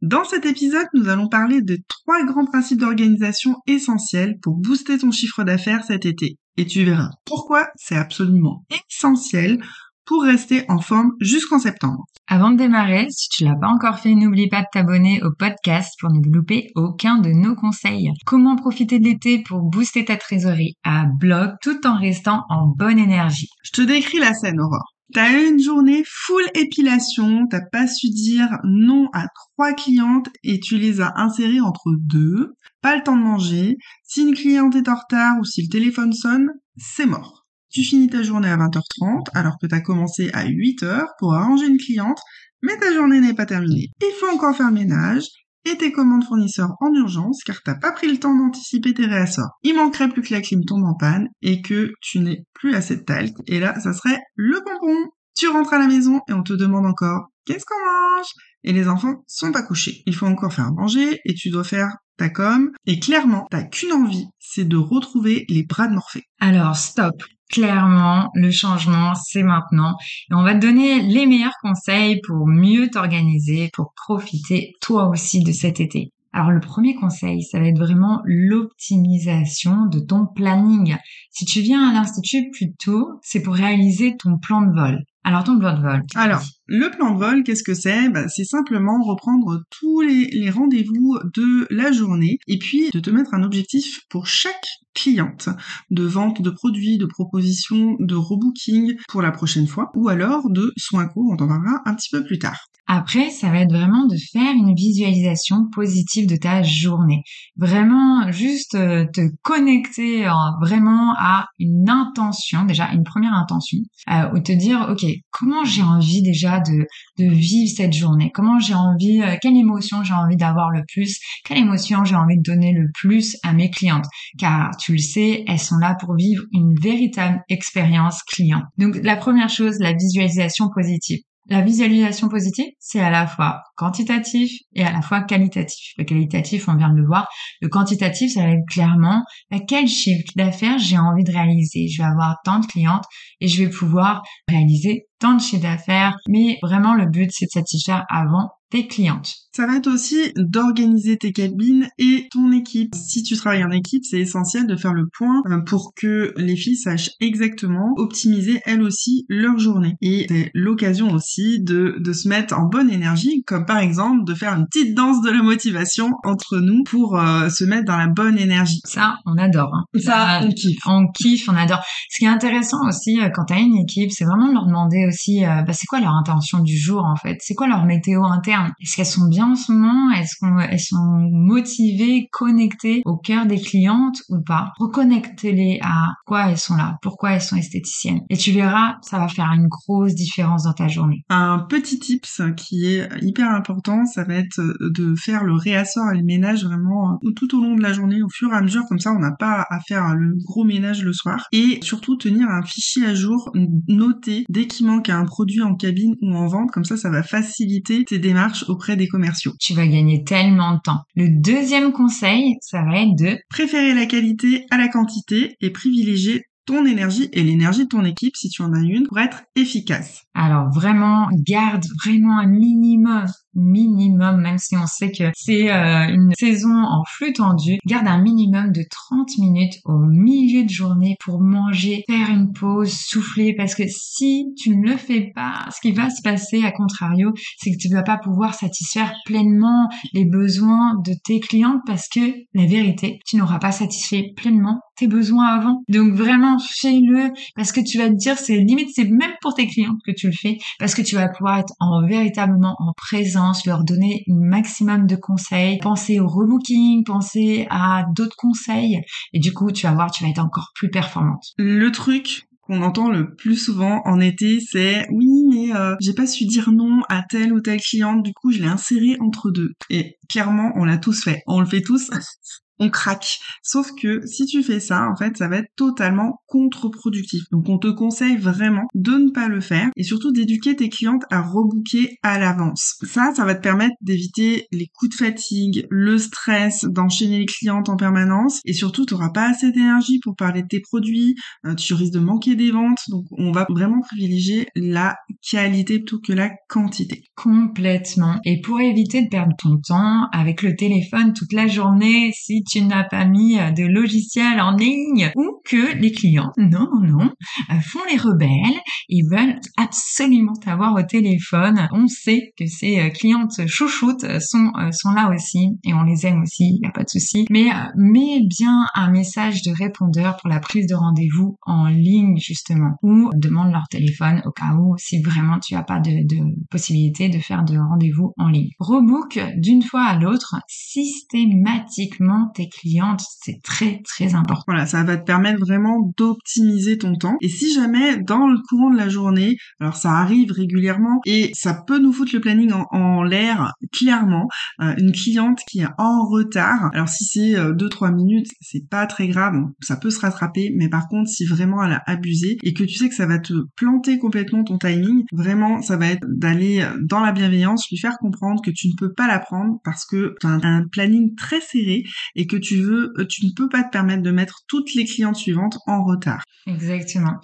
Dans cet épisode, nous allons parler de trois grands principes d'organisation essentiels pour booster ton chiffre d'affaires cet été. Et tu verras pourquoi c'est absolument essentiel pour rester en forme jusqu'en septembre. Avant de démarrer, si tu l'as pas encore fait, n'oublie pas de t'abonner au podcast pour ne louper aucun de nos conseils. Comment profiter de l'été pour booster ta trésorerie à bloc tout en restant en bonne énergie? Je te décris la scène, Aurore. T'as eu une journée full épilation, t'as pas su dire non à trois clientes et tu les as insérées entre deux, pas le temps de manger, si une cliente est en retard ou si le téléphone sonne, c'est mort. Tu finis ta journée à 20h30 alors que t'as commencé à 8h pour arranger une cliente, mais ta journée n'est pas terminée. Il faut encore faire ménage, et tes commandes fournisseurs en urgence car t'as pas pris le temps d'anticiper tes réassorts. Il manquerait plus que la clim tombe en panne et que tu n'aies plus assez de talc et là ça serait le bonbon. Tu rentres à la maison et on te demande encore qu'est-ce qu'on mange? Et les enfants sont pas couchés. Il faut encore faire manger et tu dois faire ta com et clairement t'as qu'une envie, c'est de retrouver les bras de Morphée. Alors stop, clairement, le changement, c'est maintenant. Et on va te donner les meilleurs conseils pour mieux t'organiser, pour profiter toi aussi de cet été. Alors le premier conseil, ça va être vraiment l'optimisation de ton planning. Si tu viens à l'institut plus tôt, c'est pour réaliser ton plan de vol. Alors ton plan de vol. Alors, le plan de vol, qu'est-ce que c'est? Bah, C'est simplement reprendre tous les, rendez-vous de la journée et puis de te mettre un objectif pour chaque cliente de vente de produits, de propositions, de rebooking pour la prochaine fois ou alors de soins courts, on en parlera un petit peu plus tard. Après, ça va être vraiment de faire une visualisation positive de ta journée. Vraiment, juste euh, te connecter euh, vraiment à une intention, déjà une première intention, euh, ou te dire, ok, comment j'ai envie déjà de, de vivre cette journée? Comment j'ai envie, quelle émotion j'ai envie d'avoir le plus? Quelle émotion j'ai envie de donner le plus à mes clientes? Car tu le sais, elles sont là pour vivre une véritable expérience client. Donc la première chose, la visualisation positive. La visualisation positive, c'est à la fois quantitatif et à la fois qualitatif. Le qualitatif, on vient de le voir. Le quantitatif, ça va être clairement à quel chiffre d'affaires j'ai envie de réaliser? Je vais avoir tant de clientes et je vais pouvoir réaliser tant de chiffre d'affaires. Mais vraiment, le but, c'est de satisfaire avant tes clientes. Ça va être aussi d'organiser tes cabines et ton équipe. Si tu travailles en équipe, c'est essentiel de faire le point euh, pour que les filles sachent exactement optimiser elles aussi leur journée. Et c'est l'occasion aussi de, de se mettre en bonne énergie, comme par exemple de faire une petite danse de la motivation entre nous pour euh, se mettre dans la bonne énergie. Ça, on adore. Hein. Ça, on kiffe. On kiffe, on adore. Ce qui est intéressant aussi euh, quand tu as une équipe, c'est vraiment de leur demander aussi, bah, c'est quoi leur intention du jour en fait? C'est quoi leur météo interne? Est-ce qu'elles sont bien en ce moment? Est-ce qu'elles sont motivées, connectées au cœur des clientes ou pas? Reconnectez-les à quoi elles sont là, pourquoi elles sont esthéticiennes. Et tu verras, ça va faire une grosse différence dans ta journée. Un petit tips qui est hyper important, ça va être de faire le réassort et le ménage vraiment tout au long de la journée, au fur et à mesure, comme ça on n'a pas à faire le gros ménage le soir. Et surtout tenir un fichier à jour, noter dès qu'il manque un produit en cabine ou en vente, comme ça ça va faciliter tes démarches auprès des commerciaux. Tu vas gagner tellement de temps. Le deuxième conseil, ça va être de préférer la qualité à la quantité et privilégier ton énergie et l'énergie de ton équipe si tu en as une pour être efficace. Alors vraiment, garde vraiment un minimum minimum, même si on sait que c'est euh, une saison en flux tendu, garde un minimum de 30 minutes au milieu de journée pour manger, faire une pause, souffler, parce que si tu ne le fais pas, ce qui va se passer à contrario, c'est que tu ne vas pas pouvoir satisfaire pleinement les besoins de tes clientes parce que la vérité, tu n'auras pas satisfait pleinement tes besoins avant. Donc vraiment, fais-le parce que tu vas te dire, c'est limite, c'est même pour tes clientes que tu le fais parce que tu vas pouvoir être en véritablement en présence leur donner un maximum de conseils, penser au rebooking, penser à d'autres conseils et du coup, tu vas voir, tu vas être encore plus performante. Le truc qu'on entend le plus souvent en été, c'est oui, mais euh, j'ai pas su dire non à telle ou telle cliente, du coup je l'ai inséré entre deux. Et clairement, on l'a tous fait. On le fait tous on craque. Sauf que si tu fais ça, en fait, ça va être totalement contre-productif. Donc on te conseille vraiment de ne pas le faire et surtout d'éduquer tes clientes à rebooker à l'avance. Ça, ça va te permettre d'éviter les coups de fatigue, le stress, d'enchaîner les clientes en permanence et surtout tu n'auras pas assez d'énergie pour parler de tes produits, euh, tu risques de manquer des ventes. Donc on va vraiment privilégier la qualité plutôt que la quantité. Complètement. Et pour éviter de perdre ton temps avec le téléphone toute la journée, si tu n'as pas mis euh, de logiciel en ligne ou que les clients, non, non, euh, font les rebelles, ils veulent absolument t'avoir au téléphone. On sait que ces euh, clientes chouchoutes sont, sont là aussi et on les aime aussi, il n'y a pas de souci. Mais mets bien un message de répondeur pour la prise de rendez-vous en ligne justement ou demande leur téléphone au cas où si vraiment tu n'as pas de possibilité de faire de rendez-vous en ligne. Rebook d'une fois à l'autre systématiquement tes clientes, c'est très très important. Voilà, ça va te permettre vraiment d'optimiser ton temps. Et si jamais dans le courant de la journée, alors ça arrive régulièrement et ça peut nous foutre le planning en, l'air clairement, euh, une cliente qui est en retard. Alors si c'est 2-3 euh, minutes, c'est pas très grave, ça peut se rattraper. Mais par contre, si vraiment elle a abusé et que tu sais que ça va te planter complètement ton timing, vraiment ça va être d'aller dans la bienveillance, lui faire comprendre que tu ne peux pas la prendre parce que tu as un planning très serré et que tu veux, euh, tu ne peux pas te permettre de mettre toutes les clientes suivantes en retard. Exactement.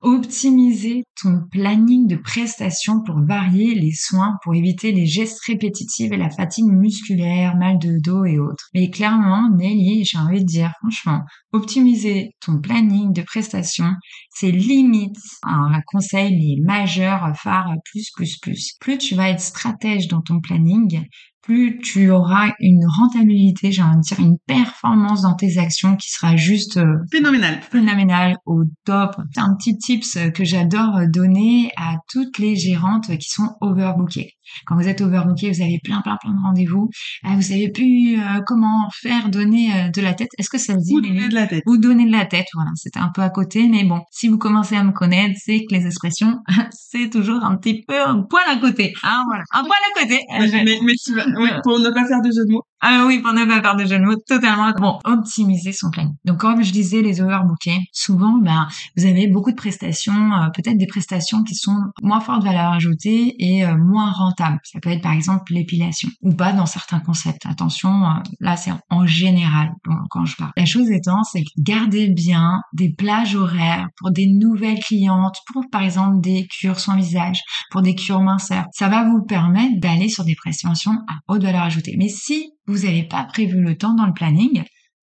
Optimiser ton planning de prestations pour varier les soins, pour éviter les gestes répétitifs et la fatigue musculaire, mal de dos et autres. Mais clairement, Nelly, j'ai envie de dire, franchement, optimiser ton planning de prestations, c'est limite un conseil les majeurs phares plus plus plus. Plus tu vas être stratège dans ton planning, plus tu auras une rentabilité, j'ai envie de dire une performance dans tes actions qui sera juste euh, phénoménale. Phénoménale au top. C'est un petit tips que j'adore donner à toutes les gérantes qui sont overbookées. Quand vous êtes overbooké, vous avez plein, plein, plein de rendez-vous. Euh, vous savez plus euh, comment faire donner euh, de la tête. Est-ce que ça se dit Ou donner de la tête. Ou donner de la tête. Voilà, c'était un peu à côté, mais bon, si vous commencez à me connaître, c'est que les expressions, c'est toujours un petit peu un poil à côté. Hein, voilà, un poil à côté. Mais, mais, tu vas, oui, pour ne pas faire de jeu de mots. Ah oui, ne pas faire de de mots, totalement. Bon, optimiser son planning. Donc, comme je disais, les overbookés, souvent, ben, vous avez beaucoup de prestations, peut-être des prestations qui sont moins fortes de valeur ajoutée et moins rentables ça peut être par exemple l'épilation ou pas dans certains concepts. Attention, euh, là c'est en général quand je parle. La chose étant, c'est garder bien des plages horaires pour des nouvelles clientes, pour par exemple des cures soins visage, pour des cures minceurs. Ça va vous permettre d'aller sur des prestations à haute valeur ajoutée. Mais si vous n'avez pas prévu le temps dans le planning,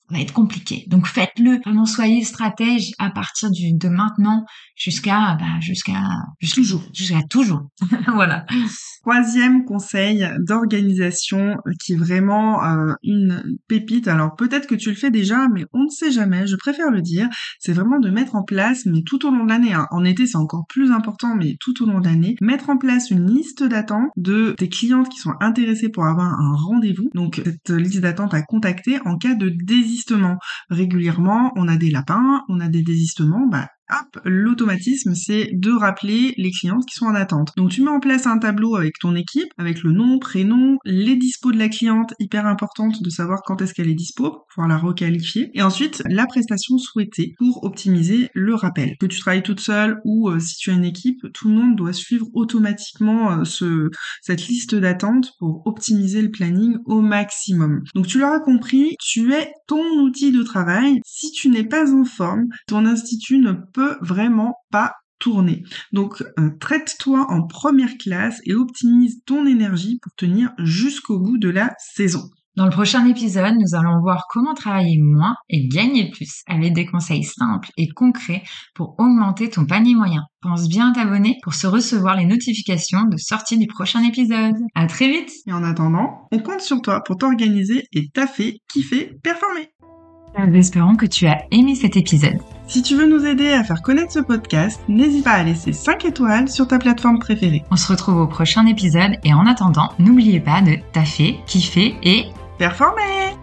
ça va être compliqué. Donc faites-le. Vraiment soyez stratège à partir du, de maintenant jusqu'à bah, jusqu'à toujours jusqu'à toujours. voilà. Troisième conseil d'organisation qui est vraiment euh, une pépite. Alors peut-être que tu le fais déjà, mais on ne sait jamais. Je préfère le dire. C'est vraiment de mettre en place, mais tout au long de l'année. Hein. En été, c'est encore plus important, mais tout au long de l'année, mettre en place une liste d'attente de tes clientes qui sont intéressées pour avoir un rendez-vous. Donc cette liste d'attente à contacter en cas de désir régulièrement, on a des lapins, on a des désistements, bah hop, l'automatisme, c'est de rappeler les clientes qui sont en attente. Donc tu mets en place un tableau avec ton équipe, avec le nom, prénom, les dispos de la cliente, hyper importante de savoir quand est-ce qu'elle est dispo pour pouvoir la requalifier. Et ensuite, la prestation souhaitée pour optimiser le rappel. Que tu travailles toute seule ou euh, si tu as une équipe, tout le monde doit suivre automatiquement euh, ce, cette liste d'attente pour optimiser le planning au maximum. Donc tu l'auras compris, tu es ton outil de travail. Si tu n'es pas en forme, ton institut ne peut vraiment pas tourner. Donc euh, traite-toi en première classe et optimise ton énergie pour tenir jusqu'au bout de la saison. Dans le prochain épisode, nous allons voir comment travailler moins et gagner plus avec des conseils simples et concrets pour augmenter ton panier moyen. Pense bien à t'abonner pour se recevoir les notifications de sortie du prochain épisode. À très vite! Et en attendant, on compte sur toi pour t'organiser et taffer, kiffer, performer. Nous espérons que tu as aimé cet épisode. Si tu veux nous aider à faire connaître ce podcast, n'hésite pas à laisser 5 étoiles sur ta plateforme préférée. On se retrouve au prochain épisode et en attendant, n'oubliez pas de taffer, kiffer et performer